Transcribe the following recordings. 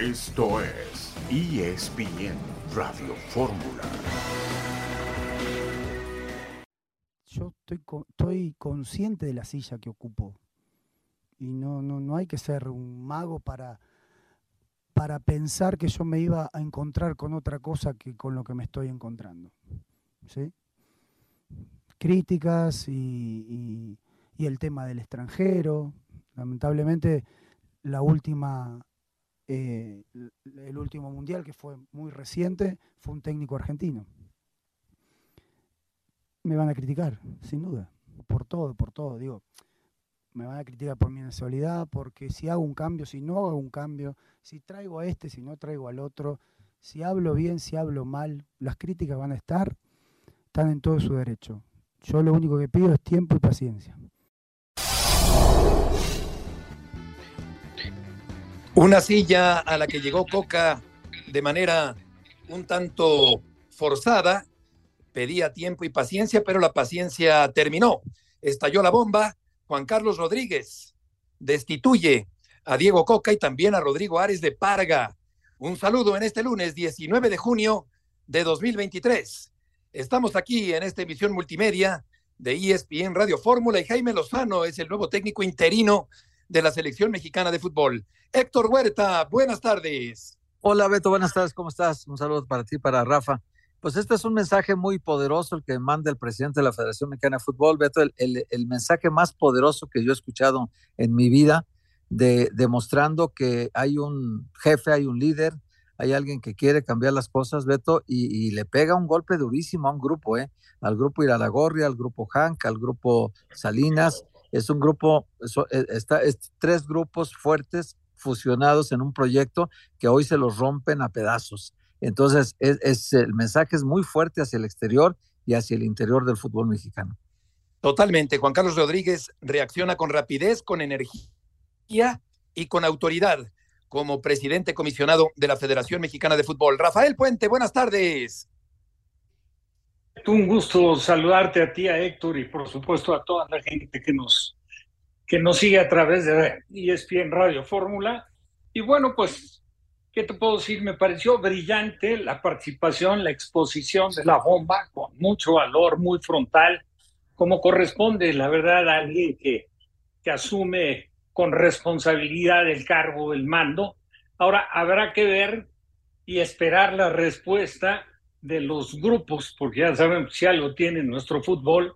Esto es ESPN Radio Fórmula. Yo estoy, estoy consciente de la silla que ocupo. Y no, no, no hay que ser un mago para, para pensar que yo me iba a encontrar con otra cosa que con lo que me estoy encontrando. ¿Sí? Críticas y, y el tema del extranjero. Lamentablemente, la última eh, el último mundial, que fue muy reciente, fue un técnico argentino. Me van a criticar, sin duda, por todo, por todo. Digo, me van a criticar por mi nacionalidad, porque si hago un cambio, si no hago un cambio, si traigo a este, si no traigo al otro, si hablo bien, si hablo mal, las críticas van a estar, están en todo su derecho. Yo lo único que pido es tiempo y paciencia. Una silla a la que llegó Coca de manera un tanto forzada, pedía tiempo y paciencia, pero la paciencia terminó. Estalló la bomba, Juan Carlos Rodríguez destituye a Diego Coca y también a Rodrigo Ares de Parga. Un saludo en este lunes 19 de junio de 2023. Estamos aquí en esta emisión multimedia de ESPN Radio Fórmula y Jaime Lozano es el nuevo técnico interino de la selección mexicana de fútbol. Héctor Huerta, buenas tardes. Hola Beto, buenas tardes, ¿cómo estás? Un saludo para ti, para Rafa. Pues este es un mensaje muy poderoso el que manda el presidente de la Federación Mexicana de Fútbol, Beto, el, mensaje más poderoso que yo he escuchado en mi vida, de, demostrando que hay un jefe, hay un líder, hay alguien que quiere cambiar las cosas, Beto, y, le pega un golpe durísimo a un grupo, ¿eh? al grupo Iralagorria, al grupo Hank, al grupo Salinas, es un grupo, e, está, es tres grupos fuertes fusionados en un proyecto que hoy se los rompen a pedazos. Entonces, es, el mensaje es muy fuerte hacia el exterior y hacia el interior del fútbol mexicano. Totalmente. Juan Carlos Rodríguez reacciona con rapidez, con energía y con autoridad como presidente comisionado de la Federación Mexicana de Fútbol. Rafael Puente, buenas tardes. Un gusto saludarte a ti, a Héctor y por supuesto a toda la gente que nos, que nos sigue a través de ESPN Radio Fórmula. Y bueno, pues, ¿qué te puedo decir? Me pareció brillante la participación, la exposición de la bomba, con mucho valor, muy frontal, como corresponde, la verdad, a alguien que, que asume con responsabilidad el cargo, el mando. Ahora, habrá que ver y esperar la respuesta de los grupos, porque ya sabemos si algo tiene nuestro fútbol,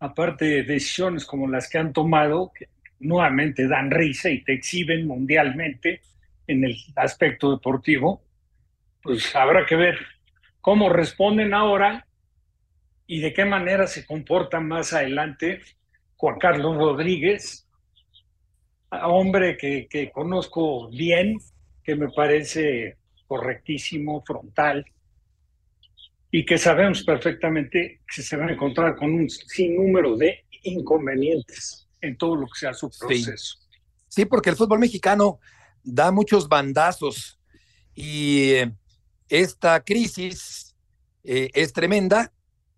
aparte de decisiones como las que han tomado, que nuevamente dan risa y te exhiben mundialmente en el aspecto deportivo, pues habrá que ver cómo responden ahora y de qué manera se comportan más adelante Juan Carlos Rodríguez, hombre que, que conozco bien, que me parece correctísimo, frontal, y que sabemos perfectamente que se van a encontrar con un sinnúmero de inconvenientes en todo lo que sea su proceso. Sí, porque el fútbol mexicano da muchos bandazos y eh, esta crisis eh, es tremenda,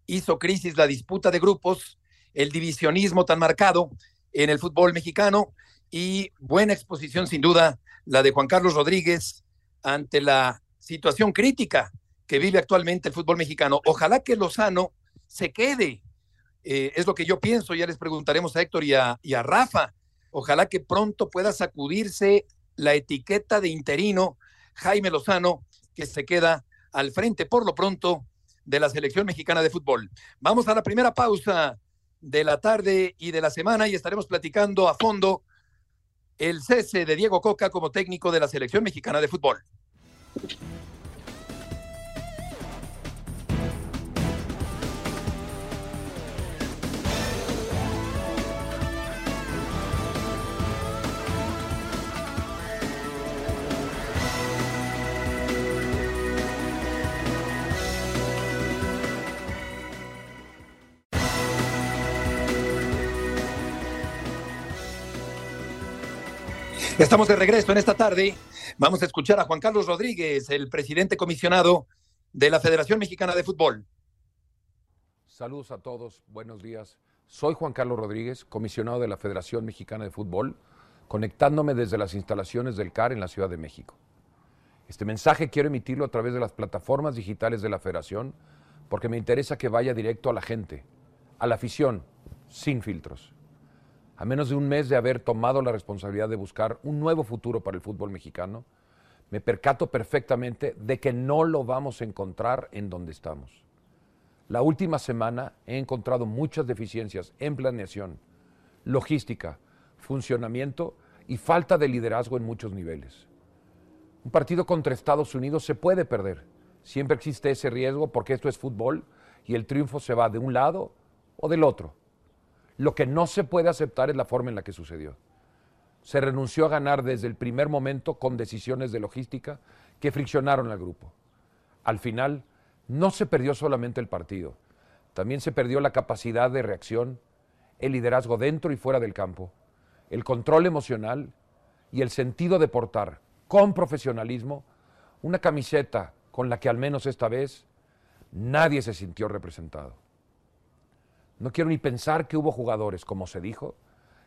hizo crisis la disputa de grupos, el divisionismo tan marcado en el fútbol mexicano y buena exposición sin duda la de Juan Carlos Rodríguez ante la situación crítica que vive actualmente el fútbol mexicano. Ojalá que Lozano se quede. Eh, es lo que yo pienso, ya les preguntaremos a Héctor y a, y a Rafa. Ojalá que pronto pueda sacudirse la etiqueta de interino Jaime Lozano, que se queda al frente por lo pronto de la selección mexicana de fútbol. Vamos a la primera pausa de la tarde y de la semana y estaremos platicando a fondo el cese de Diego Coca como técnico de la selección mexicana de fútbol. Estamos de regreso en esta tarde. Vamos a escuchar a Juan Carlos Rodríguez, el presidente comisionado de la Federación Mexicana de Fútbol. Saludos a todos, buenos días. Soy Juan Carlos Rodríguez, comisionado de la Federación Mexicana de Fútbol, conectándome desde las instalaciones del CAR en la Ciudad de México. Este mensaje quiero emitirlo a través de las plataformas digitales de la federación porque me interesa que vaya directo a la gente, a la afición, sin filtros. A menos de un mes de haber tomado la responsabilidad de buscar un nuevo futuro para el fútbol mexicano, me percato perfectamente de que no lo vamos a encontrar en donde estamos. La última semana he encontrado muchas deficiencias en planeación, logística, funcionamiento y falta de liderazgo en muchos niveles. Un partido contra Estados Unidos se puede perder. Siempre existe ese riesgo porque esto es fútbol y el triunfo se va de un lado o del otro. Lo que no se puede aceptar es la forma en la que sucedió. Se renunció a ganar desde el primer momento con decisiones de logística que friccionaron al grupo. Al final, no se perdió solamente el partido, también se perdió la capacidad de reacción, el liderazgo dentro y fuera del campo, el control emocional y el sentido de portar con profesionalismo una camiseta con la que al menos esta vez nadie se sintió representado. No quiero ni pensar que hubo jugadores, como se dijo,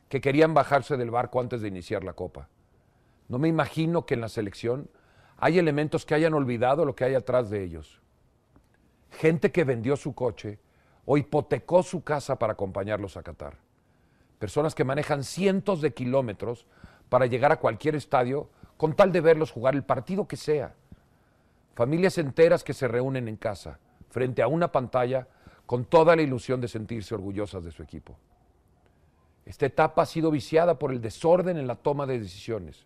que querían bajarse del barco antes de iniciar la copa. No me imagino que en la selección hay elementos que hayan olvidado lo que hay atrás de ellos. Gente que vendió su coche o hipotecó su casa para acompañarlos a Qatar. Personas que manejan cientos de kilómetros para llegar a cualquier estadio con tal de verlos jugar el partido que sea. Familias enteras que se reúnen en casa, frente a una pantalla, con toda la ilusión de sentirse orgullosas de su equipo. Esta etapa ha sido viciada por el desorden en la toma de decisiones,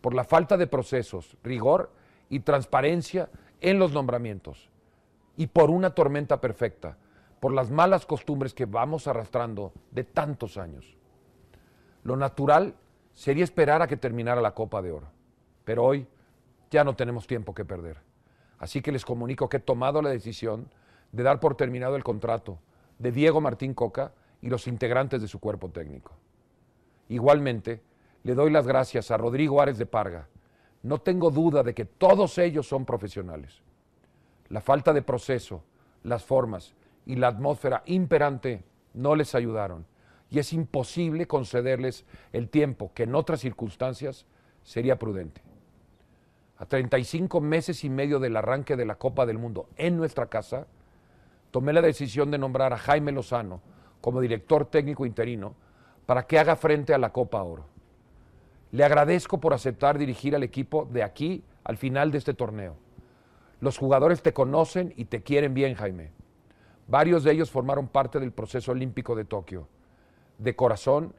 por la falta de procesos, rigor y transparencia en los nombramientos, y por una tormenta perfecta, por las malas costumbres que vamos arrastrando de tantos años. Lo natural sería esperar a que terminara la Copa de Oro, pero hoy ya no tenemos tiempo que perder. Así que les comunico que he tomado la decisión de dar por terminado el contrato de Diego Martín Coca y los integrantes de su cuerpo técnico. Igualmente, le doy las gracias a Rodrigo Ares de Parga. No tengo duda de que todos ellos son profesionales. La falta de proceso, las formas y la atmósfera imperante no les ayudaron y es imposible concederles el tiempo que en otras circunstancias sería prudente. A 35 meses y medio del arranque de la Copa del Mundo en nuestra casa, tomé la decisión de nombrar a Jaime Lozano como director técnico interino para que haga frente a la Copa Oro. Le agradezco por aceptar dirigir al equipo de aquí al final de este torneo. Los jugadores te conocen y te quieren bien, Jaime. Varios de ellos formaron parte del proceso olímpico de Tokio. De corazón,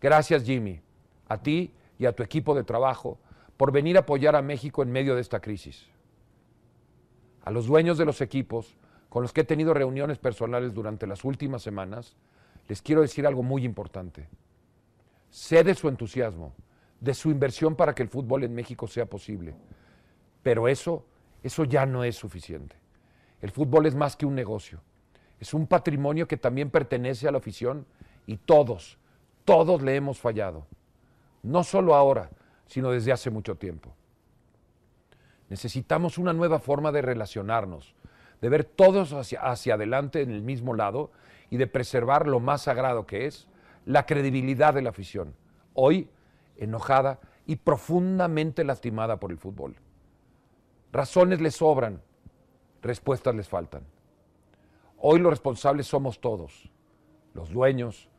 gracias Jimmy, a ti y a tu equipo de trabajo por venir a apoyar a México en medio de esta crisis. A los dueños de los equipos, con los que he tenido reuniones personales durante las últimas semanas, les quiero decir algo muy importante. Sé de su entusiasmo, de su inversión para que el fútbol en México sea posible. Pero eso, eso ya no es suficiente. El fútbol es más que un negocio. Es un patrimonio que también pertenece a la afición y todos, todos le hemos fallado. No solo ahora, sino desde hace mucho tiempo. Necesitamos una nueva forma de relacionarnos, de ver todos hacia, hacia adelante en el mismo lado y de preservar lo más sagrado que es la credibilidad de la afición, hoy enojada y profundamente lastimada por el fútbol. Razones les sobran, respuestas les faltan. Hoy los responsables somos todos, los dueños,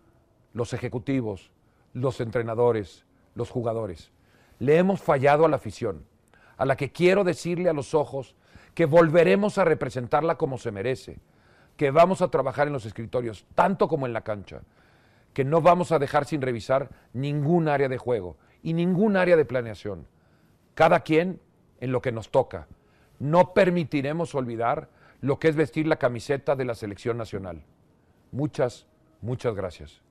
los ejecutivos, los entrenadores, los jugadores. Le hemos fallado a la afición, a la que quiero decirle a los ojos que volveremos a representarla como se merece, que vamos a trabajar en los escritorios tanto como en la cancha, que no vamos a dejar sin revisar ningún área de juego y ningún área de planeación. Cada quien en lo que nos toca. No permitiremos olvidar lo que es vestir la camiseta de la selección nacional. Muchas, muchas gracias.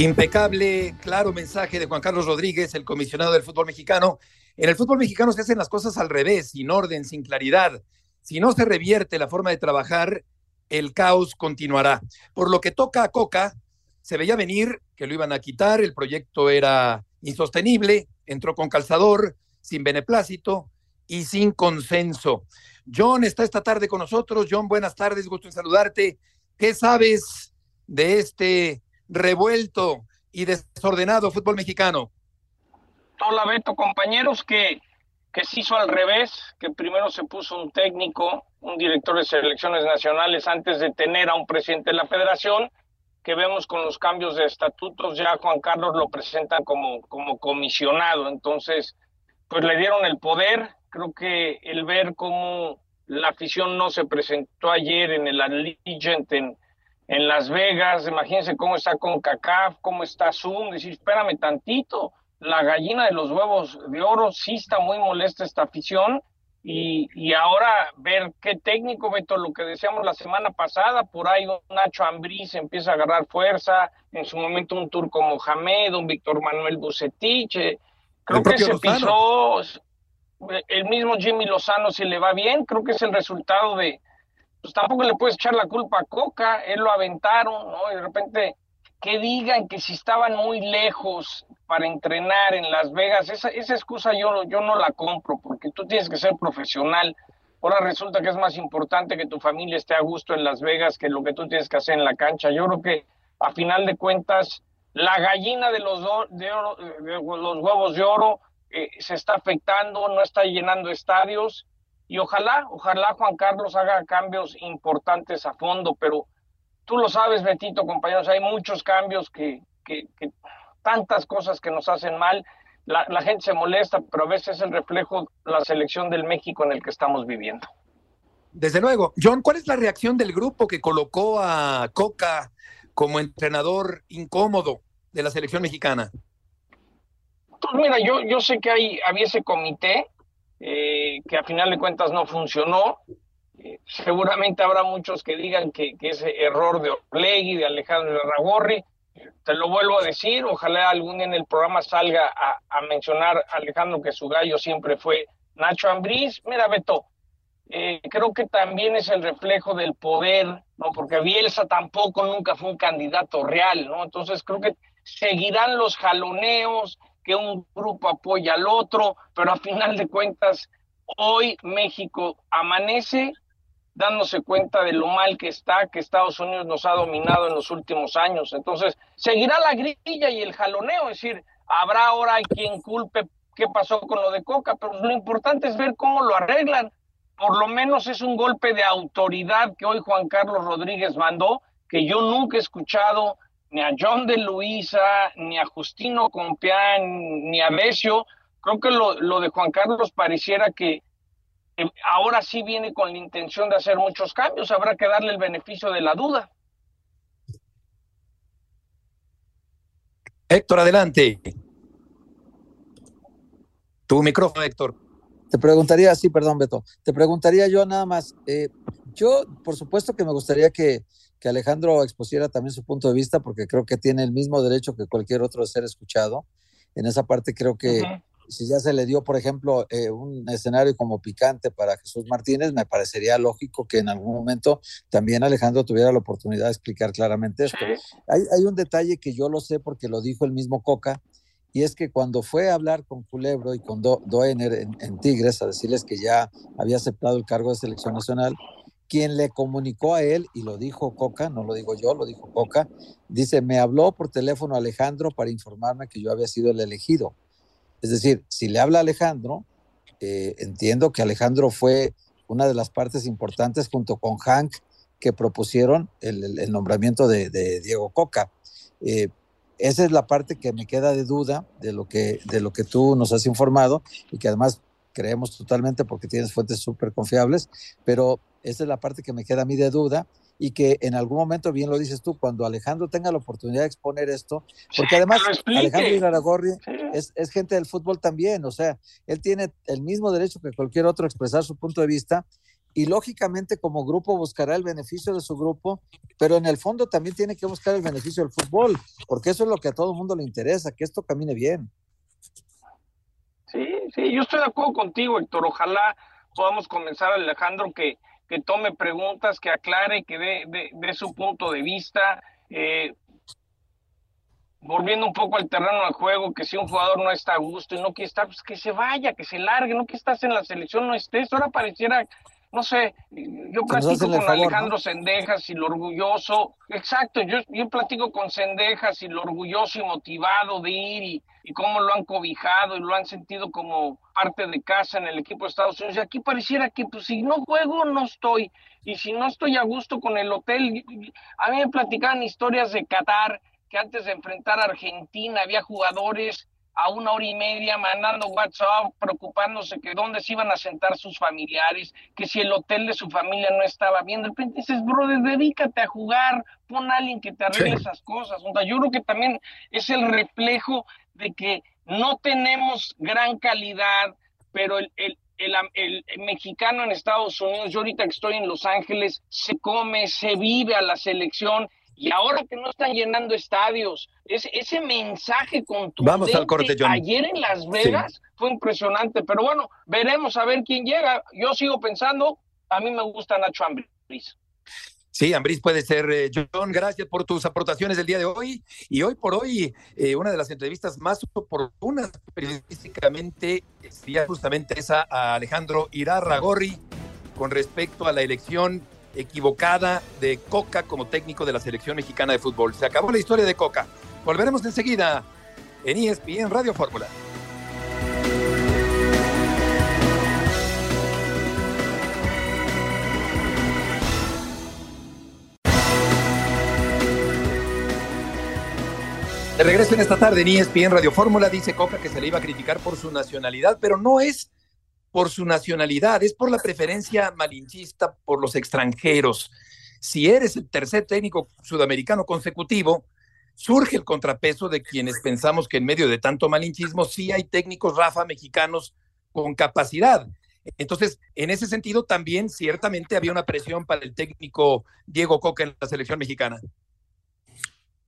Impecable, claro mensaje de Juan Carlos Rodríguez, el comisionado del fútbol mexicano. En el fútbol mexicano se hacen las cosas al revés, sin orden, sin claridad. Si no se revierte la forma de trabajar, el caos continuará. Por lo que toca a Coca, se veía venir que lo iban a quitar, el proyecto era insostenible, entró con calzador, sin beneplácito y sin consenso. John está esta tarde con nosotros. John, buenas tardes, gusto en saludarte. ¿Qué sabes de este revuelto y desordenado fútbol mexicano. Hola Beto, compañeros, que, que se hizo al revés, que primero se puso un técnico, un director de selecciones nacionales antes de tener a un presidente de la federación, que vemos con los cambios de estatutos, ya Juan Carlos lo presentan como, como comisionado, entonces pues le dieron el poder, creo que el ver cómo la afición no se presentó ayer en el Allegiant en, en Las Vegas, imagínense cómo está con CACAF, cómo está Zoom, decir, espérame tantito, la gallina de los huevos de oro sí está muy molesta esta afición y, y ahora ver qué técnico, Beto, lo que decíamos la semana pasada, por ahí un Nacho Ambriz empieza a agarrar fuerza, en su momento un Turco Mohamed, un Víctor Manuel Bucetich, creo que se pisó el mismo Jimmy Lozano si le va bien, creo que es el resultado de, pues tampoco le puedes echar la culpa a Coca, él lo aventaron, ¿no? Y de repente que digan que si estaban muy lejos para entrenar en Las Vegas, esa, esa excusa yo, yo no la compro, porque tú tienes que ser profesional. Ahora resulta que es más importante que tu familia esté a gusto en Las Vegas que lo que tú tienes que hacer en la cancha. Yo creo que a final de cuentas, la gallina de los, de, oro, de los huevos de oro eh, se está afectando, no está llenando estadios y ojalá, ojalá Juan Carlos haga cambios importantes a fondo, pero tú lo sabes, Betito, compañeros, hay muchos cambios que, que, tantas cosas que nos hacen mal. La, la, gente se molesta, pero a veces es el reflejo la selección del México en el que estamos viviendo. Desde luego. John, ¿cuál es la reacción del grupo que colocó a Coca como entrenador incómodo de la selección mexicana? Pues mira, yo, yo sé que hay, había ese comité eh, que a final de cuentas no funcionó. Eh, seguramente habrá muchos que digan que, que ese error de Orlegui, de Alejandro Ragorri, te lo vuelvo a decir, ojalá algún día en el programa salga a, a mencionar Alejandro que su gallo siempre fue Nacho Ambriz. Mira, Beto, eh, creo que también es el reflejo del poder, ¿no? Porque Bielsa tampoco nunca fue un candidato real, ¿no? Entonces creo que seguirán los jaloneos, que un grupo apoya al otro, pero a final de cuentas, hoy México amanece dándose cuenta de lo mal que está, que Estados Unidos nos ha dominado en los últimos años. Entonces, seguirá la grilla y el jaloneo, es decir, habrá ahora quien culpe qué pasó con lo de Coca, pero lo importante es ver cómo lo arreglan. Por lo menos es un golpe de autoridad que hoy Juan Carlos Rodríguez mandó, que yo nunca he escuchado ni a John de Luisa, ni a Justino Compián, ni a Besio. Creo que lo, lo de Juan Carlos pareciera que eh, ahora sí viene con la intención de hacer muchos cambios. Habrá que darle el beneficio de la duda. Héctor, adelante. Tu micrófono, Héctor. Te preguntaría, sí, perdón, Beto. Te preguntaría yo nada más. Eh, yo, por supuesto que me gustaría que, que Alejandro expusiera también su punto de vista, porque creo que tiene el mismo derecho que cualquier otro de ser escuchado. En esa parte creo que si ya se le dio, por ejemplo, eh, un escenario como picante para Jesús Martínez, me parecería lógico que en algún momento también Alejandro tuviera la oportunidad de explicar claramente esto. Sí. Hay, hay, un detalle que yo lo sé porque lo dijo el mismo Coca, y es que cuando fue a hablar con Culebro y con Do Doener en, en Tigres a decirles que ya había aceptado el cargo de selección nacional, quien le comunicó a él, y lo dijo Coca, no lo digo yo, lo dijo Coca, dice, me habló por teléfono Alejandro para informarme que yo había sido el elegido. Es decir, si le habla Alejandro, eh, entiendo que Alejandro fue una de las partes importantes junto con Hank que propusieron el, nombramiento de, de, Diego Coca. Eh, esa es la parte que me queda de duda de lo que, de lo que tú nos has informado y que además creemos totalmente porque tienes fuentes súper confiables, pero esa es la parte que me queda a mí de duda y que en algún momento, bien lo dices tú, cuando Alejandro tenga la oportunidad de exponer esto, porque además Alejandro Iraragorri es, es, gente del fútbol también, o sea, él tiene el mismo derecho que cualquier otro a expresar su punto de vista y lógicamente como grupo buscará el beneficio de su grupo, pero en el fondo también tiene que buscar el beneficio del fútbol, porque eso es lo que a todo el mundo le interesa, que esto camine bien. Sí, sí, yo estoy de acuerdo contigo, Héctor. Ojalá podamos comenzar, Alejandro, que, que tome preguntas, que aclare, que dé, dé, su punto de vista. Eh, volviendo un poco al terreno de juego, que si un jugador no está a gusto y no quiere estar, pues que se vaya, que se largue, no que estás en la selección, no estés. Ahora pareciera no sé, yo platico con Alejandro Sendejas y lo orgulloso, exacto, yo, yo platico con Sendejas y lo orgulloso y motivado de ir y, y cómo lo han cobijado y lo han sentido como parte de casa en el equipo de Estados Unidos. Y aquí pareciera que pues si no juego no estoy y si no estoy a gusto con el hotel, a mí me platicaban historias de Qatar que antes de enfrentar a Argentina había jugadores a una hora y media mandando WhatsApp, preocupándose que dónde se iban a sentar sus familiares, que si el hotel de su familia no estaba bien. De repente dices, brother, dedícate a jugar, pon a alguien que te arregle esas cosas. yo creo que también es el reflejo de que no tenemos gran calidad, pero el, el, el, mexicano en Estados Unidos, yo ahorita que estoy en Los Ángeles, se come, se vive a la selección y ahora que no están llenando estadios, ese, ese mensaje contundente Vamos al corte, ayer en Las Vegas fue impresionante, pero bueno, veremos a ver quién llega. Yo sigo pensando, a mí me gusta Nacho Ambriz. Sí, Ambris puede ser. Eh, John, gracias por tus aportaciones del día de hoy. Y hoy por hoy, eh, una de las entrevistas más oportunas periodísticamente sería justamente esa a Alejandro Irarragorri con respecto a la elección equivocada de Coca como técnico de la selección mexicana de fútbol. Se acabó la historia de Coca. Volveremos enseguida en ESPN Radio Fórmula. De regreso en esta tarde en ESPN Radio Fórmula, dice Coca que se le iba a criticar por su nacionalidad, pero no es por su nacionalidad, es por la preferencia malinchista por los extranjeros. Si eres el tercer técnico sudamericano consecutivo, surge el contrapeso de quienes pensamos que en medio de tanto malinchismo sí hay técnicos Rafa mexicanos con capacidad. Entonces, en ese sentido, también ciertamente había una presión para el técnico Diego Coca en la selección mexicana.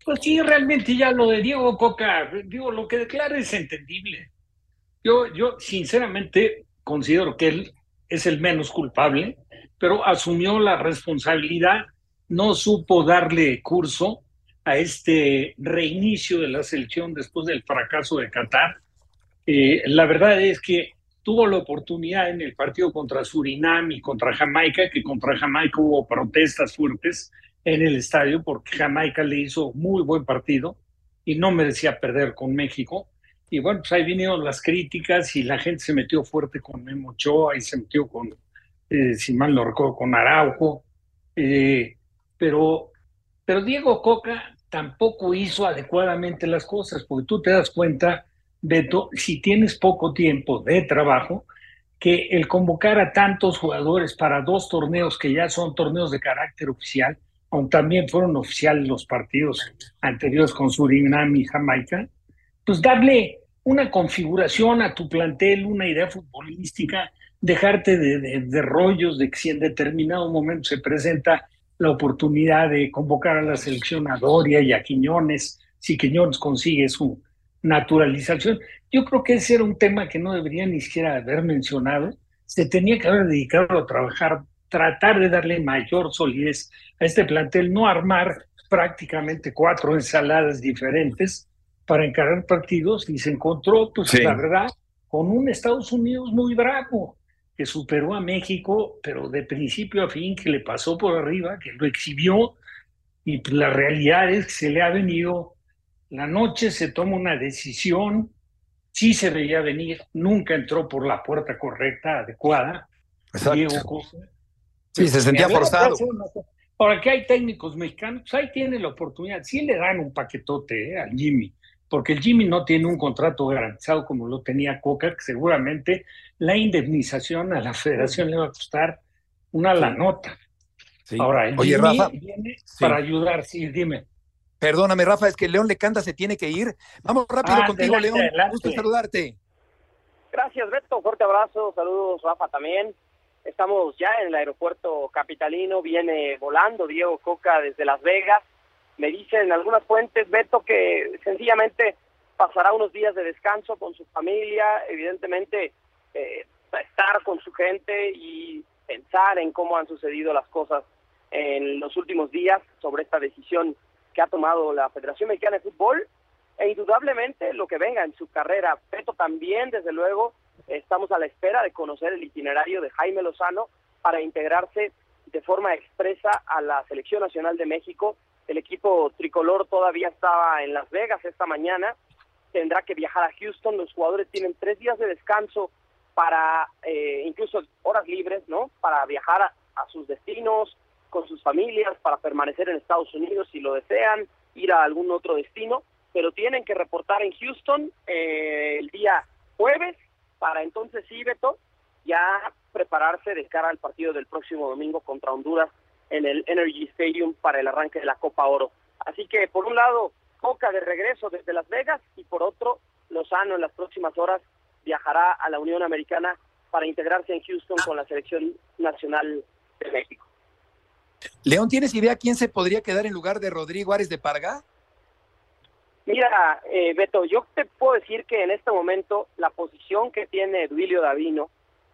Pues sí, realmente ya lo de Diego Coca, digo, lo que declara es entendible. Yo, yo sinceramente considero que él es el menos culpable, pero asumió la responsabilidad, no supo darle curso a este reinicio de la selección después del fracaso de Qatar. Eh, la verdad es que tuvo la oportunidad en el partido contra Surinam y contra Jamaica, que contra Jamaica hubo protestas fuertes en el estadio porque Jamaica le hizo muy buen partido y no merecía perder con México. Y bueno, pues ahí vinieron las críticas y la gente se metió fuerte con Memo Ochoa y se metió con, eh, si mal no recuerdo, con Araujo. Eh, pero, pero Diego Coca tampoco hizo adecuadamente las cosas, porque tú te das cuenta, Beto, si tienes poco tiempo de trabajo, que el convocar a tantos jugadores para dos torneos que ya son torneos de carácter oficial, aunque también fueron oficiales los partidos anteriores con Surinam y Jamaica, pues darle una configuración a tu plantel, una idea futbolística, dejarte de, rollos de que si en determinado momento se presenta la oportunidad de convocar a la selección a Doria y a Quiñones, si Quiñones consigue su naturalización. Yo creo que ese era un tema que no debería ni siquiera haber mencionado. Se tenía que haber dedicado a trabajar, tratar de darle mayor solidez a este plantel, no armar prácticamente cuatro ensaladas diferentes, para encarar partidos y se encontró, pues la verdad, con un Estados Unidos muy bravo, que superó a México, pero de principio a fin, que le pasó por arriba, que lo exhibió, y pues, la realidad es que se le ha venido, la noche se toma una decisión, sí se veía venir, nunca entró por la puerta correcta, adecuada. Exacto. sí, se sentía forzado. Ahora que hay técnicos mexicanos, pues ahí tiene la oportunidad, sí le dan un paquetote eh, al Jimmy, porque el Jimmy no tiene un contrato garantizado como lo tenía Coca, que seguramente la indemnización a la federación le va a costar una la nota. Ahora, el Oye, Jimmy Rafa, viene para ayudar, sí, dime. Perdóname, Rafa, es que León Lecanda se tiene que ir. Vamos rápido ah, contigo, León. Gusto saludarte. Gracias, Beto. Fuerte abrazo. Saludos, Rafa, también. Estamos ya en el aeropuerto capitalino. Viene volando Diego Coca desde Las Vegas me dicen algunas fuentes, Beto, que sencillamente pasará unos días de descanso con su familia, evidentemente eh, estar con su gente y pensar en cómo han sucedido las cosas en los últimos días sobre esta decisión que ha tomado la Federación Mexicana de Fútbol e indudablemente lo que venga en su carrera. Beto también, desde luego, estamos a la espera de conocer el itinerario de Jaime Lozano para integrarse de forma expresa a la Selección Nacional de México. El equipo tricolor todavía estaba en Las Vegas esta mañana, tendrá que viajar a Houston, los jugadores tienen tres días de descanso para eh, incluso horas libres, ¿no? Para viajar a, sus destinos, con sus familias, para permanecer en Estados Unidos si lo desean, ir a algún otro destino, pero tienen que reportar en Houston eh, el día jueves para entonces sí, Beto, ya prepararse de cara al partido del próximo domingo contra Honduras en el Energy Stadium para el arranque de la Copa Oro. Así que por un lado, Coca de regreso desde Las Vegas y por otro, Lozano en las próximas horas viajará a la Unión Americana para integrarse en Houston con la selección nacional de México. León, ¿tienes idea quién se podría quedar en lugar de Rodrigo Ares de Parga? Mira, eh, Beto, yo te puedo decir que en este momento la posición que tiene Duilio Davino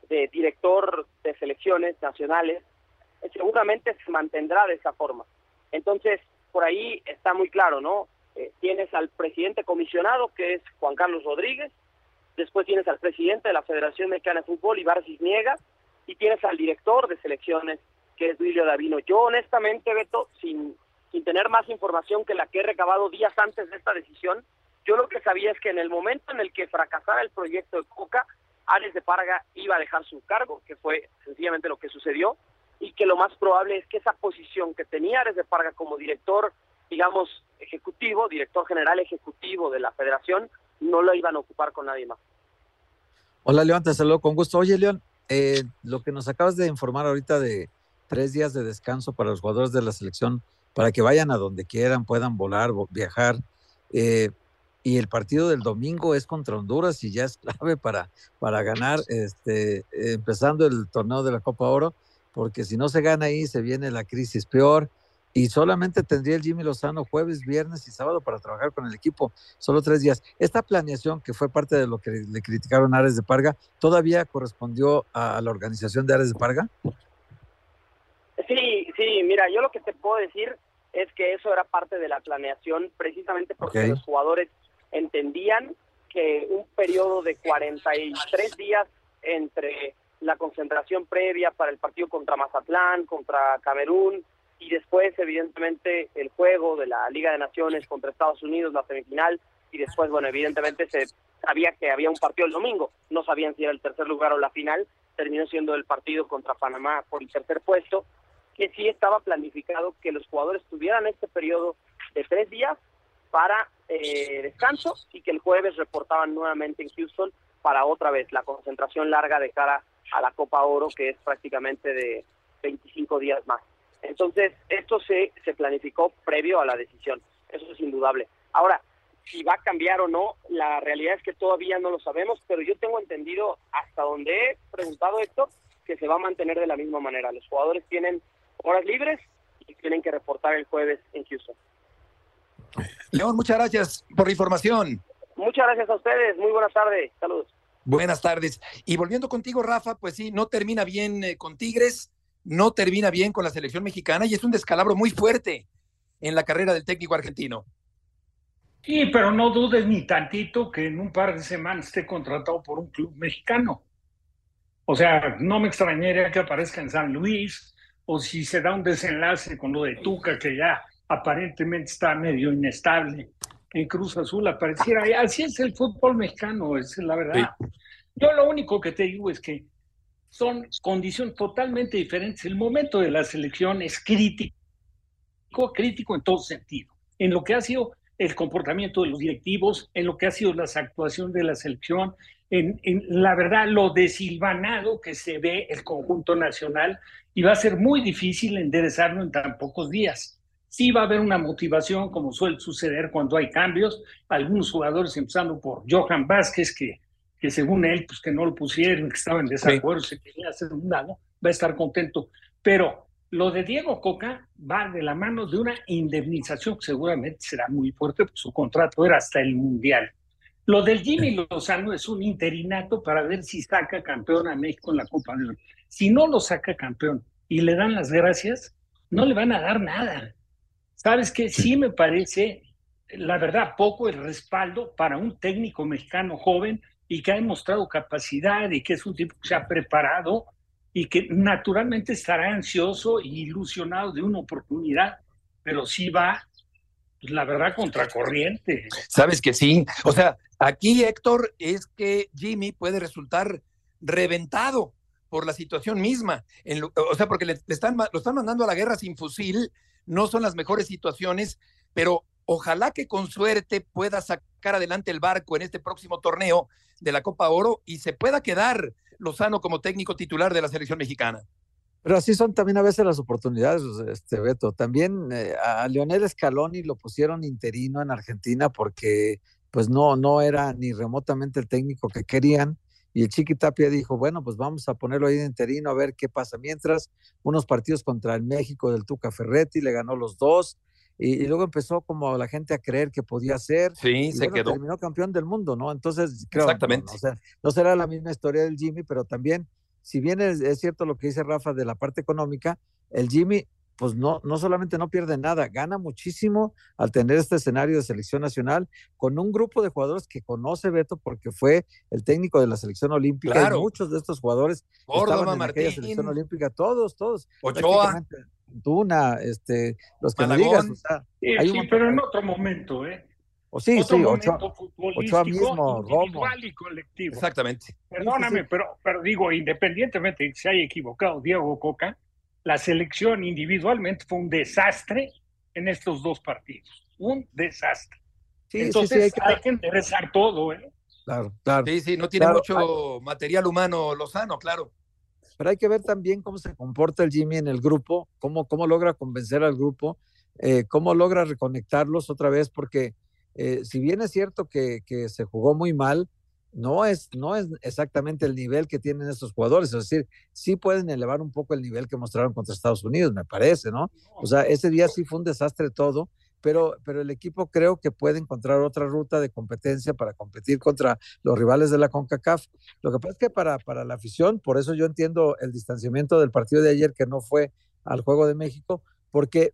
de director de selecciones nacionales seguramente se mantendrá de esa forma. Entonces, por ahí está muy claro, ¿no? Eh, tienes al presidente comisionado, que es Juan Carlos Rodríguez, después tienes al presidente de la Federación Mexicana de Fútbol, Ibar Cisniega, y tienes al director de selecciones, que es Duilio Davino. Yo honestamente, Beto, sin, sin tener más información que la que he recabado días antes de esta decisión, yo lo que sabía es que en el momento en el que fracasara el proyecto de Coca, Ares de Parga iba a dejar su cargo, que fue sencillamente lo que sucedió, y que lo más probable es que esa posición que tenía Ares de Parga como director, digamos, ejecutivo, director general ejecutivo de la federación, no lo iban a ocupar con nadie más. Hola, León, te saludo con gusto. Oye, León, eh, lo que nos acabas de informar ahorita de tres días de descanso para los jugadores de la selección, para que vayan a donde quieran, puedan volar, viajar. Eh, y el partido del domingo es contra Honduras y ya es clave para, para ganar, este, empezando el torneo de la Copa Oro, porque si no se gana ahí, se viene la crisis peor y solamente tendría el Jimmy Lozano jueves, viernes y sábado para trabajar con el equipo, solo tres días. Esta planeación, que fue parte de lo que le criticaron a Ares de Parga, ¿todavía correspondió a la organización de Ares de Parga? Sí, sí, mira, yo lo que te puedo decir es que eso era parte de la planeación precisamente porque los jugadores entendían que un periodo de 43 días entre la concentración previa para el partido contra Mazatlán, contra Camerún, y después, evidentemente, el juego de la Liga de Naciones contra Estados Unidos, la semifinal, y después, bueno, evidentemente se sabía que había un partido el domingo, no sabían si era el tercer lugar o la final, terminó siendo el partido contra Panamá por el tercer puesto, que sí estaba planificado que los jugadores tuvieran este periodo de tres días para eh, descanso y que el jueves reportaban nuevamente en Houston para otra vez la concentración larga de cara a la Copa Oro, que es prácticamente de 25 días más. Entonces, esto se, se planificó previo a la decisión, eso es indudable. Ahora, si va a cambiar o no, la realidad es que todavía no lo sabemos, pero yo tengo entendido, hasta donde he preguntado esto, que se va a mantener de la misma manera. Los jugadores tienen horas libres y tienen que reportar el jueves en Houston. León, muchas gracias por la información. Muchas gracias a ustedes. Muy buenas tardes. Saludos. Buenas tardes. Y volviendo contigo, Rafa, pues sí, no termina bien eh, con Tigres, no termina bien con la selección mexicana y es un descalabro muy fuerte en la carrera del técnico argentino. Sí, pero no dudes ni tantito que en un par de semanas esté contratado por un club mexicano. O sea, no me extrañaría que aparezca en San Luis o si se da un desenlace con lo de Tuca, que ya aparentemente está medio inestable en Cruz Azul, apareciera. Así es el fútbol mexicano, es la verdad. Yo lo único que te digo es que son condiciones totalmente diferentes. El momento de la selección es crítico, crítico en todo sentido, en lo que ha sido el comportamiento de los directivos, en lo que ha sido las actuaciones de la selección, en, en, la verdad lo desilvanado que se ve el conjunto nacional y va a ser muy difícil enderezarlo en tan pocos días. Sí va a haber una motivación, como suele suceder cuando hay cambios. Algunos jugadores, empezando por Johan Vázquez, que, que según él, pues que no lo pusieron, que estaba en desacuerdo, se quería hacer un lado, va a estar contento. Pero lo de Diego Coca va de la mano de una indemnización que seguramente será muy fuerte, porque su contrato era hasta el Mundial. Lo del Jimmy Lozano es un interinato para ver si saca campeón a México en la Copa de Oro. Si no lo saca campeón y le dan las gracias, no le van a dar nada. ¿Sabes qué? Sí me parece, la verdad, poco el respaldo para un técnico mexicano joven y que ha demostrado capacidad y que es un tipo que se ha preparado y que naturalmente estará ansioso e ilusionado de una oportunidad, pero sí va, pues, la verdad, contracorriente. Sabes que sí. O sea, aquí, Héctor, es que Jimmy puede resultar reventado por la situación misma. o sea, porque le, están, lo están mandando a la guerra sin fusil, no son las mejores situaciones, pero ojalá que con suerte pueda sacar adelante el barco en este próximo torneo de la Copa Oro y se pueda quedar Lozano como técnico titular de la selección mexicana. Pero así son también a veces las oportunidades, este Beto. También eh, a Leonel Scaloni lo pusieron interino en Argentina porque pues no, no era ni remotamente el técnico que querían. Y el Chiqui Tapia dijo, bueno, pues vamos a ponerlo ahí de interino a ver qué pasa. Mientras, unos partidos contra el México del Tuca Ferretti, le ganó los dos, y, luego empezó como la gente a creer que podía ser. Sí, se quedó. Terminó campeón del mundo, ¿no? Entonces, creo, Exactamente. No, será la misma historia del Jimmy, pero también, si bien es, cierto lo que dice Rafa de la parte económica, el Jimmy, pues no, no solamente no pierde nada, gana muchísimo al tener este escenario de selección nacional con un grupo de jugadores que conoce Beto porque fue el técnico de la selección olímpica claro. y muchos de estos jugadores estaban en aquella selección olímpica, todos, todos. Ochoa. Duna, este, los que me digas. sí, pero en otro momento, ¿eh? O sí, otro sí, Ochoa, Ochoa mismo, Romo. y colectivo. Exactamente. Perdóname, Pero, pero digo, independientemente de que se haya equivocado Diego Coca, la selección individualmente fue un desastre en estos dos partidos. Un desastre. Sí, Entonces sí, sí, hay, que... enderezar todo, ¿eh? Claro, claro. Sí, sí, no tiene mucho material humano Lozano, claro pero hay que ver también cómo se comporta el Jimmy en el grupo, cómo, cómo logra convencer al grupo, eh, cómo logra reconectarlos otra vez, porque eh, si bien es cierto que, que, se jugó muy mal, no es, no es exactamente el nivel que tienen estos jugadores, es decir, sí pueden elevar un poco el nivel que mostraron contra Estados Unidos, me parece, ¿no? O sea, ese día sí fue un desastre todo, pero, pero el equipo creo que puede encontrar otra ruta de competencia para competir contra los rivales de la CONCACAF. Lo que pasa es que para, para la afición, por eso yo entiendo el distanciamiento del partido de ayer que no fue al Juego de México, porque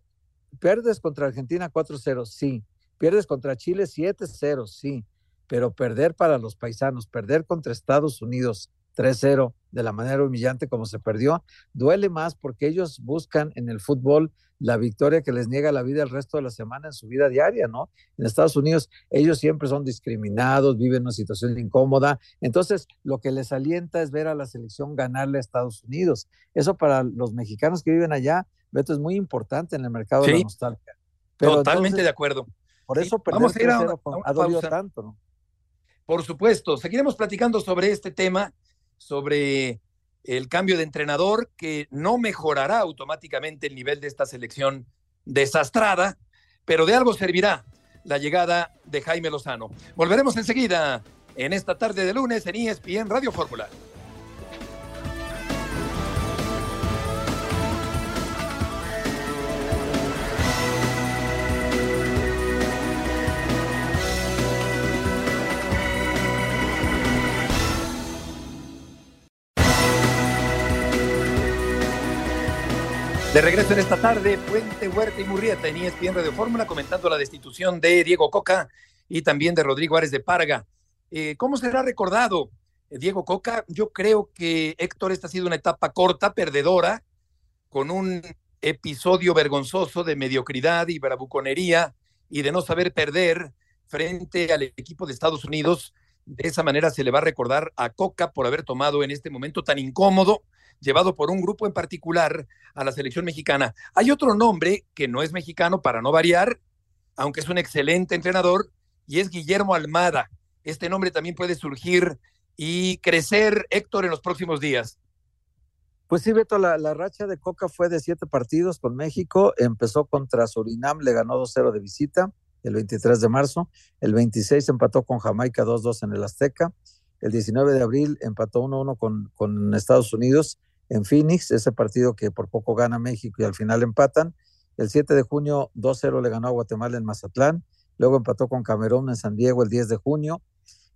pierdes contra Argentina 4-0, sí, pierdes contra Chile 7-0, sí, pero perder para los paisanos, perder contra Estados Unidos 3-0 de la manera humillante como se perdió, duele más porque ellos buscan en el fútbol la victoria que les niega la vida el resto de la semana en su vida diaria, ¿no? En Estados Unidos ellos siempre son discriminados, viven una situación incómoda, entonces lo que les alienta es ver a la selección ganarle a Estados Unidos. Eso para los mexicanos que viven allá, Beto, es muy importante en el mercado de la nostalgia. Totalmente de acuerdo. Por eso Vamos a ir tanto, ¿no? Por supuesto, seguiremos platicando sobre este tema, sobre el cambio de entrenador que no mejorará automáticamente el nivel de esta selección desastrada, pero de algo servirá la llegada de Jaime Lozano. Volveremos enseguida en esta tarde de lunes en ESPN Radio Fórmula. De regreso en esta tarde, Puente, Huerta y Murrieta en ESPN Radio Fórmula comentando la destitución de Diego Coca y también de Rodrigo Árez de Parga. Eh, ¿Cómo será recordado eh, Diego Coca? Yo creo que Héctor, esta ha sido una etapa corta, perdedora, con un episodio vergonzoso de mediocridad y bravuconería y de no saber perder frente al equipo de Estados Unidos. De esa manera se le va a recordar a Coca por haber tomado en este momento tan incómodo llevado por un grupo en particular a la selección mexicana. Hay otro nombre que no es mexicano para no variar, aunque es un excelente entrenador, y es Guillermo Almada. Este nombre también puede surgir y crecer, Héctor, en los próximos días. Pues sí, Beto, la, racha de Coca fue de siete partidos con México. Empezó contra Surinam, le ganó 2-0 de visita el 23 de marzo. El 26 empató con Jamaica 2-2 en el Azteca. El 19 de abril empató 1-1 con, con Estados Unidos en Phoenix, ese partido que por poco gana México y al final empatan. El 7 de junio 2-0 le ganó a Guatemala en Mazatlán, luego empató con Camerún en San Diego el 10 de junio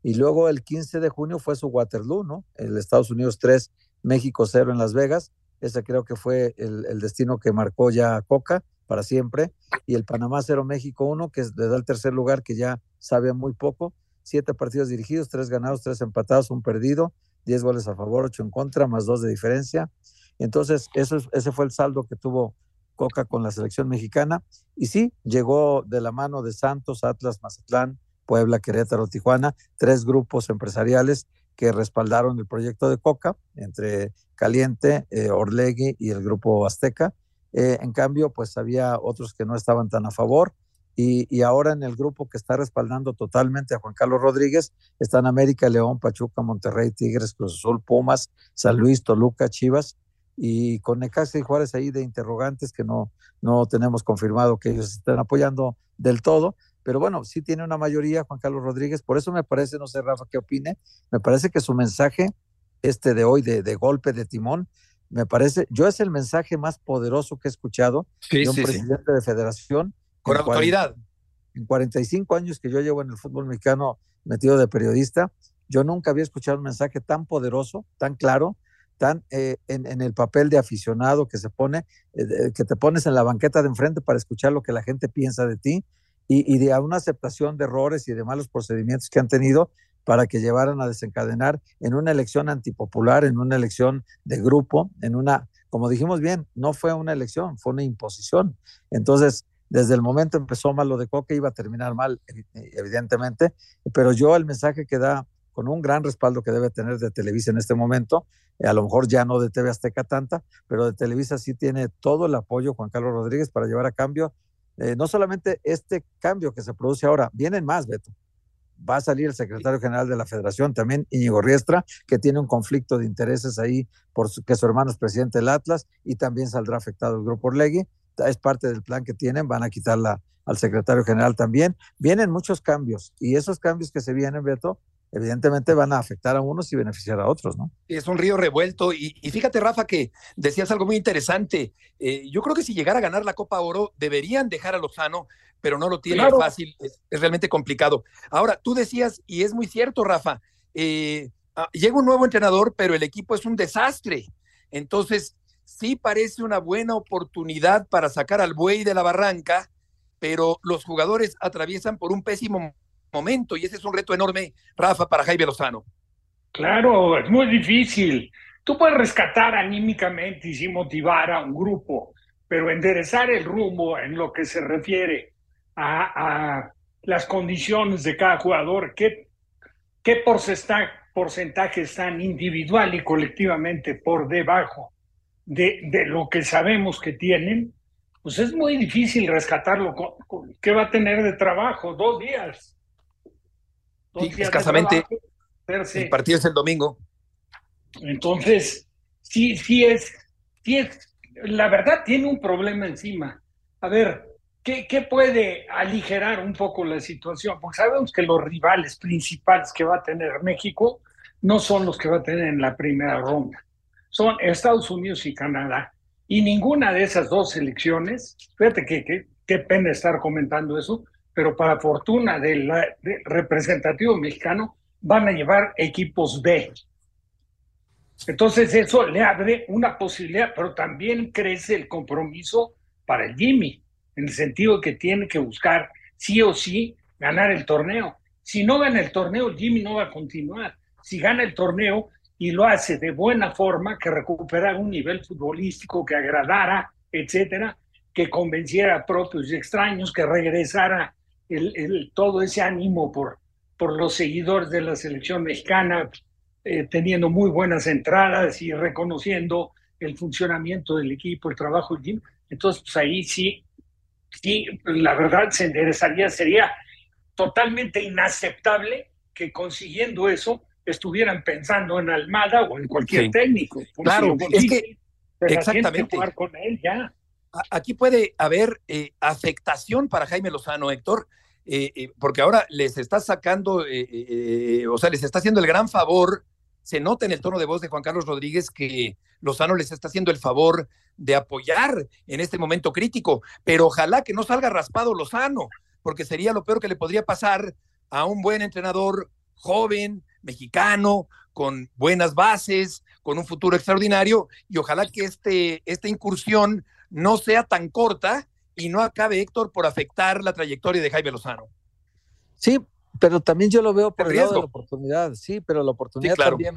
y luego el 15 de junio fue su Waterloo, ¿no? El Estados Unidos 3, México 0 en Las Vegas. Ese creo que fue el, destino que marcó ya Coca para siempre. Y el Panamá 0, México 1, que le da el tercer lugar, que ya sabe muy poco. Siete partidos dirigidos, tres ganados, tres empatados, un perdido 10 goles a favor, 8 en contra, más 2 de diferencia. Entonces, eso, ese fue el saldo que tuvo Coca con la selección mexicana. Y sí, llegó de la mano de Santos, Atlas, Mazatlán, Puebla, Querétaro, Tijuana, tres grupos empresariales que respaldaron el proyecto de Coca, entre Caliente, eh, Orlegui y el grupo Azteca. Eh, en cambio, pues había otros que no estaban tan a favor. Y, ahora en el grupo que está respaldando totalmente a Juan Carlos Rodríguez están América, León, Pachuca, Monterrey, Tigres, Cruz Azul, Pumas, San Luis, Toluca, Chivas y con Necaxa y Juárez ahí de interrogantes que no, no tenemos confirmado que ellos estén apoyando del todo. Pero bueno, sí tiene una mayoría Juan Carlos Rodríguez, por eso me parece, no sé Rafa qué opine, me parece que su mensaje, este de hoy, de, de golpe de timón, me parece, yo es el mensaje más poderoso que he escuchado de un presidente de federación con autoridad. en 45 años que yo llevo en el fútbol mexicano metido de periodista, yo nunca había escuchado un mensaje tan poderoso, tan claro, tan eh, en, el papel de aficionado que se pone, eh, que te pones en la banqueta de enfrente para escuchar lo que la gente piensa de ti y, y de una aceptación de errores y de malos procedimientos que han tenido para que llevaran a desencadenar en una elección antipopular, en una elección de grupo, en una, como dijimos bien, no fue una elección, fue una imposición. Entonces, desde el momento empezó mal lo de Coque, iba a terminar mal, evidentemente, pero yo el mensaje que da con un gran respaldo que debe tener de Televisa en este momento, a lo mejor ya no de TV Azteca tanta, pero de Televisa sí tiene todo el apoyo Juan Carlos Rodríguez para llevar a cambio, eh, no solamente este cambio que se produce ahora, vienen más, Beto. Va a salir el secretario general de la federación, también Íñigo Riestra, que tiene un conflicto de intereses ahí porque su hermano es presidente del Atlas y también saldrá afectado el grupo Orlegui es parte del plan que tienen, van a quitarla al secretario general también. Vienen muchos cambios y esos cambios que se vienen, Beto, evidentemente van a afectar a unos y beneficiar a otros, ¿no? Es un río revuelto y, fíjate, Rafa, que decías algo muy interesante. Eh, yo creo que si llegara a ganar la Copa Oro, deberían dejar a Lozano, pero no lo tiene fácil, es, realmente complicado. Ahora, tú decías, y es muy cierto, Rafa, eh, ah, llega un nuevo entrenador, pero el equipo es un desastre. Entonces, sí parece una buena oportunidad para sacar al buey de la barranca, pero los jugadores atraviesan por un pésimo momento y ese es un reto enorme, Rafa, para Jaime Lozano. Claro, es muy difícil. Tú puedes rescatar anímicamente y sí motivar a un grupo, pero enderezar el rumbo en lo que se refiere a, las condiciones de cada jugador, qué, qué porcentaje están individual y colectivamente por debajo de, lo que sabemos que tienen, pues es muy difícil rescatarlo. ¿Qué va a tener de trabajo? Dos días. sí, escasamente. el partido es el domingo. Entonces, sí, sí es, sí es, la verdad tiene un problema encima. A ver, ¿qué, ¿qué puede aligerar un poco la situación? Porque sabemos que los rivales principales que va a tener México no son los que va a tener en la primera ronda son Estados Unidos y Canadá. Y ninguna de esas dos selecciones, fíjate que, qué pena estar comentando eso, pero para fortuna del, representativo mexicano, van a llevar equipos B. Entonces eso le abre una posibilidad, pero también crece el compromiso para el Jimmy, en el sentido de que tiene que buscar sí o sí ganar el torneo. Si no gana el torneo, Jimmy no va a continuar. Si gana el torneo, y lo hace de buena forma, que recuperara un nivel futbolístico que agradara, etcétera, que convenciera a propios y extraños, que regresara el, todo ese ánimo por, por los seguidores de la selección mexicana, eh, teniendo muy buenas entradas y reconociendo el funcionamiento del equipo, el trabajo del equipo. Entonces, pues ahí sí, sí, la verdad se enderezaría, sería totalmente inaceptable que consiguiendo eso estuvieran pensando en Almada o en cualquier técnico. Claro, es que exactamente. con él ya. Aquí puede haber eh, afectación para Jaime Lozano, Héctor, eh, eh, porque ahora les está sacando, o sea, les está haciendo el gran favor. Se nota en el tono de voz de Juan Carlos Rodríguez que Lozano les está haciendo el favor de apoyar en este momento crítico, pero ojalá que no salga raspado Lozano, porque sería lo peor que le podría pasar a un buen entrenador joven, mexicano, con buenas bases, con un futuro extraordinario, y ojalá que este, esta incursión no sea tan corta y no acabe, Héctor, por afectar la trayectoria de Jaime Lozano. Sí, pero también yo lo veo por el lado de la oportunidad, sí, pero la oportunidad también,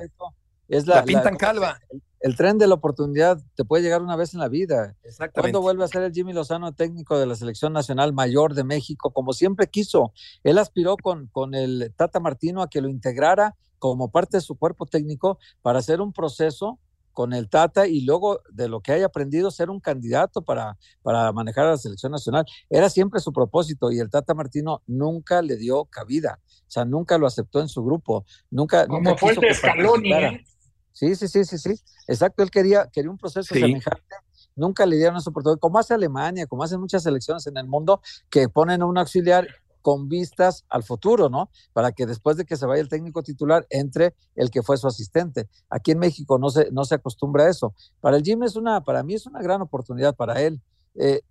Es la, pintan calva. El, tren de la oportunidad te puede llegar una vez en la vida. Exactamente. ¿Cuándo vuelve a ser el Jimmy Lozano técnico de la selección nacional mayor de México? Como siempre quiso. Él aspiró con, con el Tata Martino a que lo integrara como parte de su cuerpo técnico para hacer un proceso con el Tata y luego de lo que haya aprendido ser un candidato para, para manejar a la selección nacional. Era siempre su propósito y el Tata Martino nunca le dio cabida, o sea, nunca lo aceptó en su grupo, nunca... Como nunca fue el de Scaloni, ¿eh? Sí, sí, sí, sí, sí, exacto, él quería, quería un proceso semejante, nunca le dieron esa oportunidad, como hace Alemania, como hacen muchas selecciones en el mundo, que ponen a un auxiliar con vistas al futuro, ¿no? Para que después de que se vaya el técnico titular entre el que fue su asistente. Aquí en México no se, no se acostumbra a eso. Para el Jim es una, para mí es una gran oportunidad para él. Eh,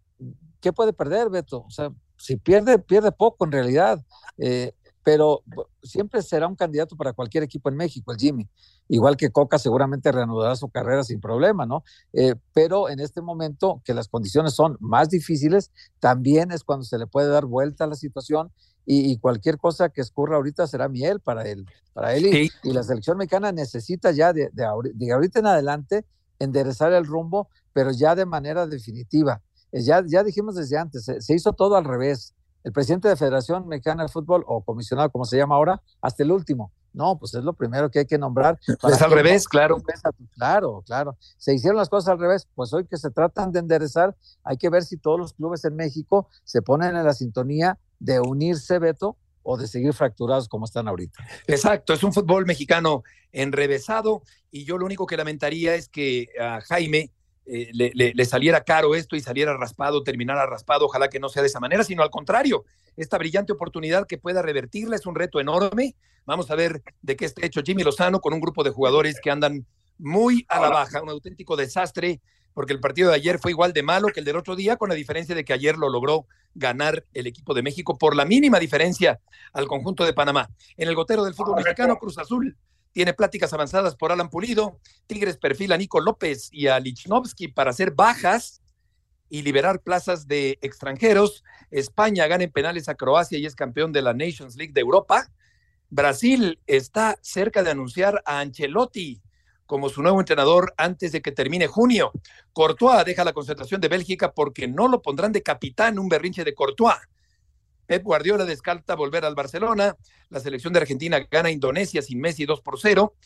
¿Qué puede perder, Beto? O sea, si pierde, pierde poco en realidad. Eh, pero siempre será un candidato para cualquier equipo en México, el Jimmy. Igual que Coca seguramente reanudará su carrera sin problema, ¿no? Eh, pero en este momento que las condiciones son más difíciles, también es cuando se le puede dar vuelta a la situación y, cualquier cosa que escurra ahorita será miel para él, para él y, la selección mexicana necesita ya de, de, ahorita en adelante enderezar el rumbo, pero ya de manera definitiva. Eh, ya, ya dijimos desde antes, se hizo todo al revés el presidente de Federación Mexicana de Fútbol, o comisionado como se llama ahora, hasta el último. No, pues es lo primero que hay que nombrar. Es al revés, claro. Claro, claro. Se hicieron las cosas al revés. Pues hoy que se tratan de enderezar, hay que ver si todos los clubes en México se ponen en la sintonía de unirse, Beto, o de seguir fracturados como están ahorita. Exacto, es un fútbol mexicano enrevesado y yo lo único que lamentaría es que a Jaime eh, le, saliera caro esto y saliera raspado, terminara raspado. Ojalá que no sea de esa manera, sino al contrario, esta brillante oportunidad que pueda revertirla es un reto enorme. Vamos a ver de qué está hecho Jimmy Lozano con un grupo de jugadores que andan muy a la baja, un auténtico desastre, porque el partido de ayer fue igual de malo que el del otro día, con la diferencia de que ayer lo logró ganar el equipo de México por la mínima diferencia al conjunto de Panamá. En el gotero del fútbol mexicano, Cruz Azul tiene pláticas avanzadas por Alan Pulido. Tigres perfila a Nico López y a Lichnowsky para hacer bajas y liberar plazas de extranjeros. España gana en penales a Croacia y es campeón de la Nations League de Europa. Brasil está cerca de anunciar a Ancelotti como su nuevo entrenador antes de que termine junio. Courtois deja la concentración de Bélgica porque no lo pondrán de capitán, un berrinche de Courtois. Pep Guardiola descarta volver al Barcelona. La selección de Argentina gana a Indonesia sin Messi 2 por 0.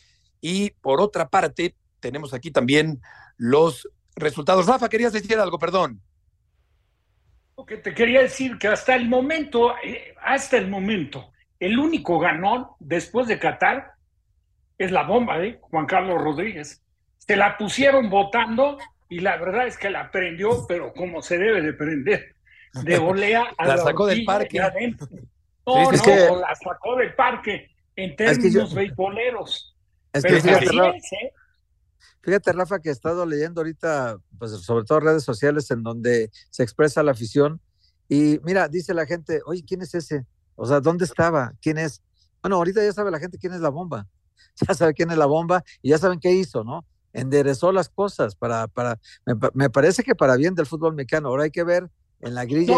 Y por otra parte, tenemos aquí también los resultados. Rafa, querías decir algo, perdón. Que te quería decir que hasta el momento, eh, hasta el momento, el único ganón después de Qatar es la bomba de Juan Carlos Rodríguez. Se la pusieron votando y la verdad es que la prendió, pero como se debe de prender de volea a la, sacó del parque. No, no, la sacó del parque en términos es beisboleros. Es que fíjate, Rafa, fíjate, Rafa, que he estado leyendo ahorita, pues sobre todo redes sociales en donde se expresa la afición. Y mira, dice la gente, oye, ¿quién es ese? O sea, ¿dónde estaba? ¿Quién es? Bueno, ahorita ya sabe la gente quién es la bomba. Ya sabe quién es la bomba y ya saben qué hizo, ¿no? Enderezó las cosas para, para, me, me parece que para bien del fútbol mexicano. Ahora hay que ver en la grilla.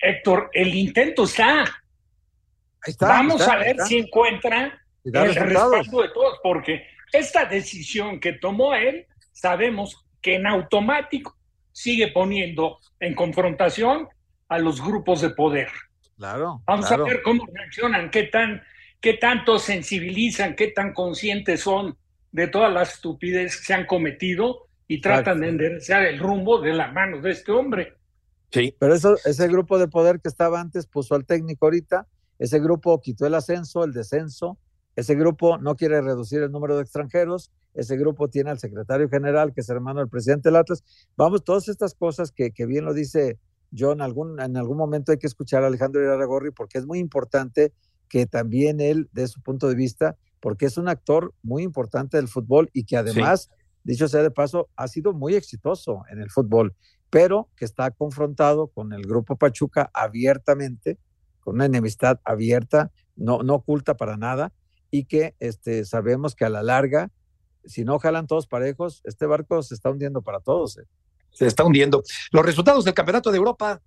Héctor, el intento está. Vamos a ver si encuentra el respaldo de todos, porque esta decisión que tomó él, sabemos que en automático sigue poniendo en confrontación a los grupos de poder. Claro. Vamos a ver cómo reaccionan, qué tan, qué tanto sensibilizan, qué tan conscientes son de todas las estupidez que se han cometido y tratan de enderezar el rumbo de la mano de este hombre. Sí. Pero eso, ese grupo de poder que estaba antes puso al técnico ahorita, ese grupo quitó el ascenso, el descenso, ese grupo no quiere reducir el número de extranjeros, ese grupo tiene al secretario general, que es hermano del presidente del Atlas. Vamos, todas estas cosas que, que bien lo dice John, algún, en algún momento hay que escuchar a Alejandro Iraragorri porque es muy importante que también él dé su punto de vista, porque es un actor muy importante del fútbol y que además dicho sea de paso, ha sido muy exitoso en el fútbol, pero que está confrontado con el grupo Pachuca abiertamente, con una enemistad abierta, no, no oculta para nada, y que este, sabemos que a la larga, si no jalan todos parejos, este barco se está hundiendo para todos. ¿eh? Se está hundiendo. Los resultados del Campeonato de Europa,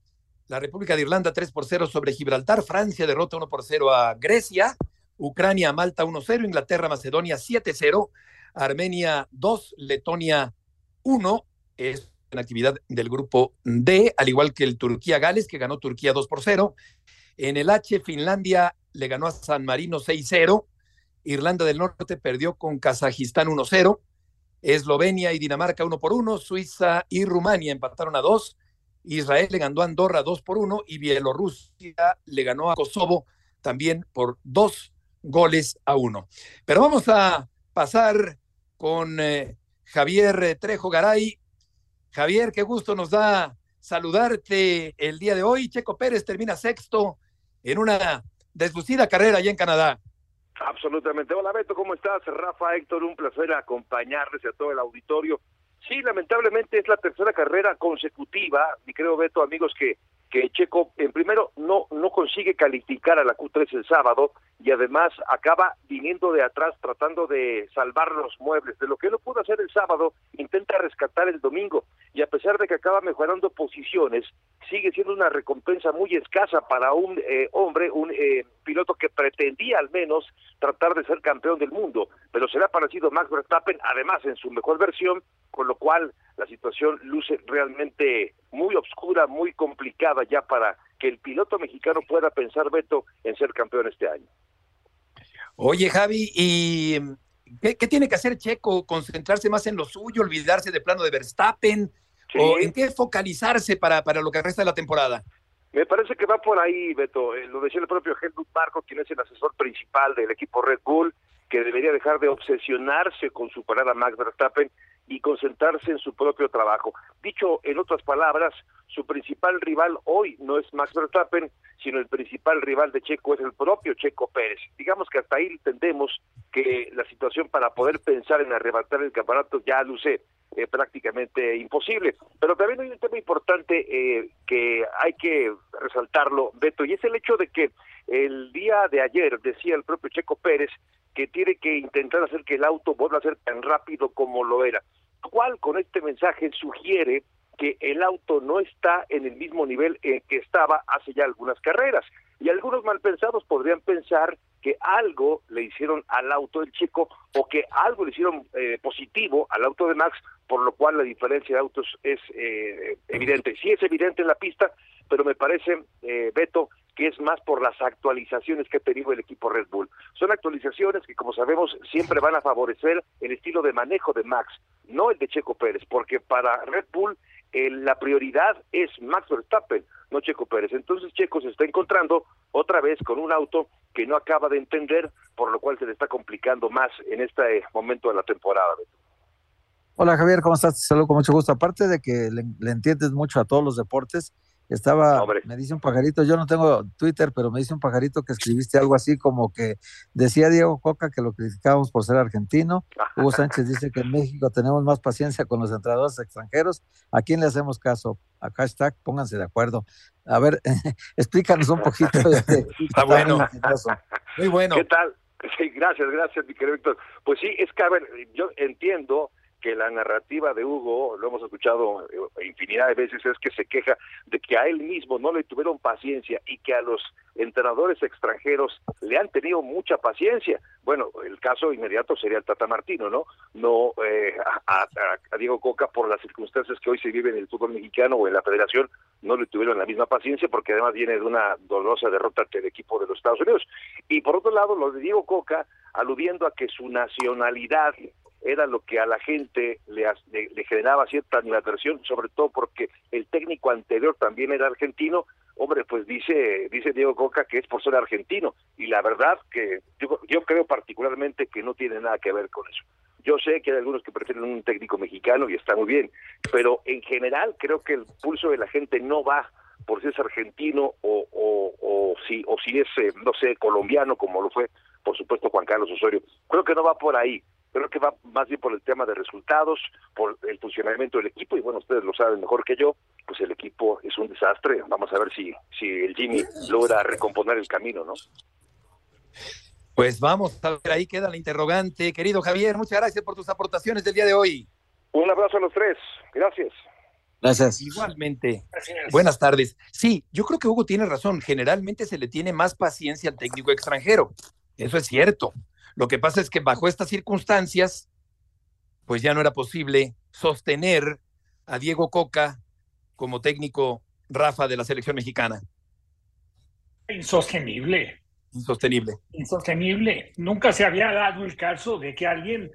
la República de Irlanda 3 por 0 sobre Gibraltar, Francia derrota 1 por 0 a Grecia, Ucrania, Malta 1-0, Inglaterra, Macedonia 7-0, Armenia 2, Letonia 1, es en actividad del grupo D, al igual que el Turquía-Gales, que ganó Turquía 2 por 0. En el H, Finlandia le ganó a San Marino 6-0, Irlanda del Norte perdió con Kazajistán 1-0, Eslovenia y Dinamarca 1 por 1, Suiza y Rumania empataron a 2, Israel le ganó a Andorra 2 por 1 y Bielorrusia le ganó a Kosovo también por 2 goles a 1. Pero vamos a pasar con eh, Javier Trejo Garay. Javier, qué gusto nos da saludarte el día de hoy. Checo Pérez termina sexto en una deslucida carrera allá en Canadá. Absolutamente. Hola Beto, ¿cómo estás? Rafa, Héctor, un placer acompañarles a todo el auditorio. Sí, lamentablemente es la tercera carrera consecutiva, y creo Beto, amigos, que que Checo en primero no no consigue calificar a la Q3 el sábado y además acaba viniendo de atrás tratando de salvar los muebles. De lo que no pudo hacer el sábado intenta rescatar el domingo y a pesar de que acaba mejorando posiciones sigue siendo una recompensa muy escasa para un eh, hombre un eh, piloto que pretendía al menos tratar de ser campeón del mundo pero será parecido Max Verstappen además en su mejor versión con lo cual la situación luce realmente muy oscura, muy complicada ya para que el piloto mexicano pueda pensar, Beto, en ser campeón este año. Oye, Javi, ¿y qué, tiene que hacer Checo? ¿Concentrarse más en lo suyo, olvidarse de plano de Verstappen? ¿O en qué focalizarse para, para lo que resta de la temporada? Me parece que va por ahí, Beto. Eh, lo decía el propio Helmut Marko, quien es el asesor principal del equipo Red Bull, que debería dejar de obsesionarse con superar a Max Verstappen y concentrarse en su propio trabajo. Dicho en otras palabras, su principal rival hoy no es Max Verstappen, sino el principal rival de Checo es el propio Checo Pérez. Digamos que hasta ahí entendemos que la situación para poder pensar en arrebatar el campeonato ya luce eh, prácticamente imposible. Pero también hay un tema importante eh, que hay que resaltarlo, Beto, y es el hecho de que el día de ayer decía el propio Checo Pérez que tiene que intentar hacer que el auto vuelva a ser tan rápido como lo era cual con este mensaje sugiere que el auto no está en el mismo nivel en que estaba hace ya algunas carreras. Y algunos malpensados podrían pensar que algo le hicieron al auto del chico o que algo le hicieron eh, positivo al auto de Max, por lo cual la diferencia de autos es eh, evidente. Sí es evidente en la pista, pero me parece, eh, Beto, que es más por las actualizaciones que ha tenido el equipo Red Bull. Son actualizaciones que, como sabemos, siempre van a favorecer el estilo de manejo de Max, no el de Checo Pérez, porque para Red Bull la prioridad es Max Verstappen, no Checo Pérez. Entonces Checo se está encontrando otra vez con un auto que no acaba de entender, por lo cual se le está complicando más en este momento de la temporada. Hola Javier, ¿cómo estás? Te saludo con mucho gusto. Aparte de que le entiendes mucho a todos los deportes, estaba, me dice un pajarito, yo no tengo Twitter, pero me dice un pajarito que escribiste algo así como que decía Diego Coca que lo criticábamos por ser argentino. Hugo Sánchez dice que en México tenemos más paciencia con los entrenadores extranjeros. ¿A quién le hacemos caso? A hashtag, pónganse de acuerdo. A ver, explícanos un poquito. Está bueno. Muy bueno. ¿Qué tal? Sí, gracias, gracias, mi querido Víctor. Pues sí, es que, a ver, yo entiendo que la narrativa de Hugo, lo hemos escuchado eh, infinidad de veces, es que se queja de que a él mismo no le tuvieron paciencia y que a los entrenadores extranjeros le han tenido mucha paciencia. Bueno, el caso inmediato sería el Tata Martino, ¿no? No eh, a, Diego Coca por las circunstancias que hoy se viven en el fútbol mexicano o en la federación, no le tuvieron la misma paciencia porque además viene de una dolorosa derrota ante el equipo de los Estados Unidos. Y por otro lado, lo de Diego Coca, aludiendo a que su nacionalidad era lo que a la gente le, le, generaba cierta animadversión, sobre todo porque el técnico anterior también era argentino. Hombre, pues dice dice Diego Coca que es por ser argentino y la verdad que yo, yo creo particularmente que no tiene nada que ver con eso. Yo sé que hay algunos que prefieren un técnico mexicano y está muy bien, pero en general creo que el pulso de la gente no va por si es argentino o, o, si o si es eh, no sé colombiano como lo fue por supuesto Juan Carlos Osorio. Creo que no va por ahí creo que va más bien por el tema de resultados, por el funcionamiento del equipo, y bueno, ustedes lo saben mejor que yo, pues el equipo es un desastre, vamos a ver si, si el Jimmy logra recomponer el camino, ¿no? Pues vamos a ver, ahí queda la interrogante. Querido Javier, muchas gracias por tus aportaciones del día de hoy. Un abrazo a los tres, gracias. Gracias. Igualmente. Buenas tardes. Sí, yo creo que Hugo tiene razón. Generalmente se le tiene más paciencia al técnico extranjero. Eso es cierto. Lo que pasa es que bajo estas circunstancias, pues ya no era posible sostener a Diego Coca como técnico Rafa de la selección mexicana. Insostenible. Insostenible. Insostenible. Nunca se había dado el caso de que alguien,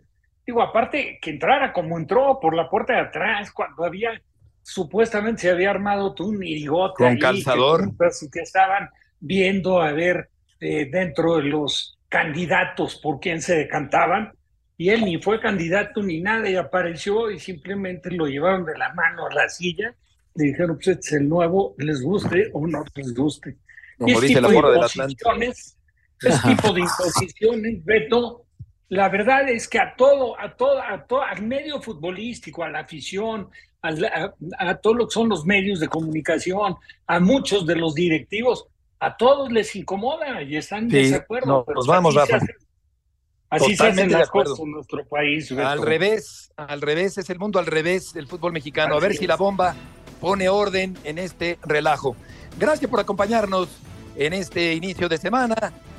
digo, aparte que entrara como entró por la puerta de atrás, cuando había supuestamente se había armado tú un irigote con calzador que, estaban viendo a ver eh, dentro de los candidatos por quién se decantaban y él ni fue candidato ni nada y apareció y simplemente lo llevaron de la mano a la silla le dijeron pues este es el nuevo les guste o no les guste como dice la porra del Atlante. ese tipo de imposiciones Beto. La verdad es que a todo a todo a todo al medio futbolístico a la afición a, a, todos lo que son los medios de comunicación a muchos de los directivos a todos les incomoda y están en desacuerdo. No, nos vamos, Rafa. así se hacen las cosas en nuestro país. Al revés, al revés, es el mundo al revés del fútbol mexicano. a ver si la bomba pone orden en este relajo. Gracias por acompañarnos en este inicio de semana.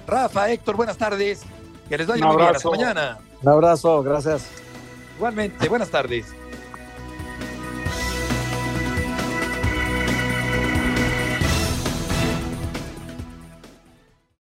Rafa, Héctor, buenas tardes. Que les vaya muy bien. Hasta mañana. Un abrazo, gracias. Igualmente, buenas tardes.